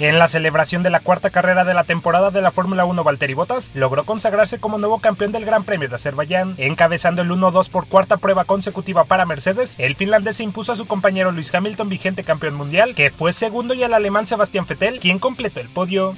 En la celebración de la cuarta carrera de la temporada de la Fórmula 1, Valtteri Bottas logró consagrarse como nuevo campeón del Gran Premio de Azerbaiyán, encabezando el 1-2 por cuarta prueba consecutiva para Mercedes. El finlandés se impuso a su compañero Luis Hamilton, vigente campeón mundial, que fue segundo, y al alemán Sebastián Vettel, quien completó el podio.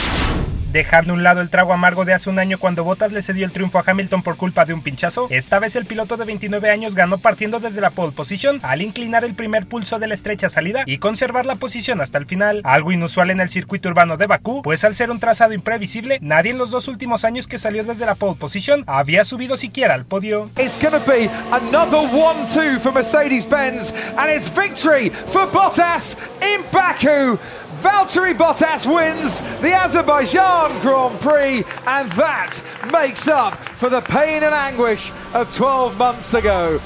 Dejando un lado el trago amargo de hace un año cuando Bottas le cedió el triunfo a Hamilton por culpa de un pinchazo, esta vez el piloto de 29 años ganó partiendo desde la pole position al inclinar el primer pulso de la estrecha salida y conservar la posición hasta el final, algo inusual en el circuito urbano de Bakú, pues al ser un trazado imprevisible, nadie en los dos últimos años que salió desde la pole position había subido siquiera al podio. It's gonna be another 1-2 for Mercedes-Benz and it's victory for Bottas in Baku. Valtteri Bottas wins the Azerbaijan Grand Prix, and that makes up for the pain and anguish of 12 months ago.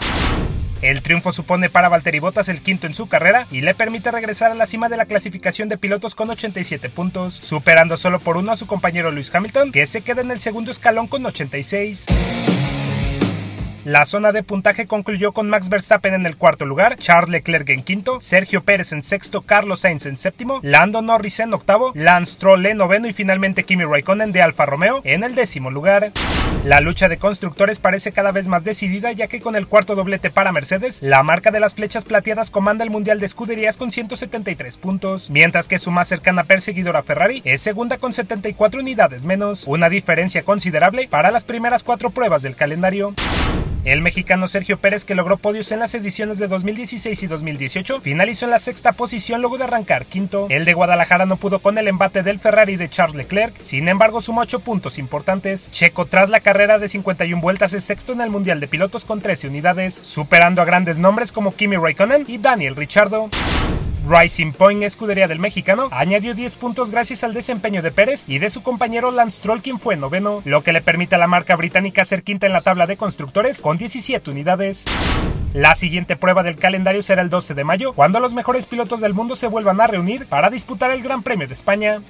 El triunfo supone para Valtteri Bottas el quinto en su carrera y le permite regresar a la cima de la clasificación de pilotos con 87 puntos, superando solo por uno a su compañero Lewis Hamilton, que se queda en el segundo escalón con 86. La zona de puntaje concluyó con Max Verstappen en el cuarto lugar, Charles Leclerc en quinto, Sergio Pérez en sexto, Carlos Sainz en séptimo, Lando Norris en octavo, Lance Stroll en noveno y finalmente Kimi Raikkonen de Alfa Romeo en el décimo lugar. La lucha de constructores parece cada vez más decidida ya que con el cuarto doblete para Mercedes, la marca de las flechas plateadas comanda el Mundial de Escuderías con 173 puntos, mientras que su más cercana perseguidora Ferrari es segunda con 74 unidades menos, una diferencia considerable para las primeras cuatro pruebas del calendario. El mexicano Sergio Pérez, que logró podios en las ediciones de 2016 y 2018, finalizó en la sexta posición luego de arrancar quinto. El de Guadalajara no pudo con el embate del Ferrari de Charles Leclerc, sin embargo sumó 8 puntos importantes. Checo, tras la carrera de 51 vueltas, es sexto en el Mundial de Pilotos con 13 unidades, superando a grandes nombres como Kimi Raikkonen y Daniel Ricciardo. Rising Point, escudería del mexicano, añadió 10 puntos gracias al desempeño de Pérez y de su compañero Lance Stroll, quien fue noveno, lo que le permite a la marca británica ser quinta en la tabla de constructores con 17 unidades. La siguiente prueba del calendario será el 12 de mayo, cuando los mejores pilotos del mundo se vuelvan a reunir para disputar el Gran Premio de España.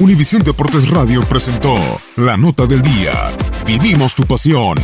Univisión Deportes Radio presentó la nota del día. Vivimos tu pasión.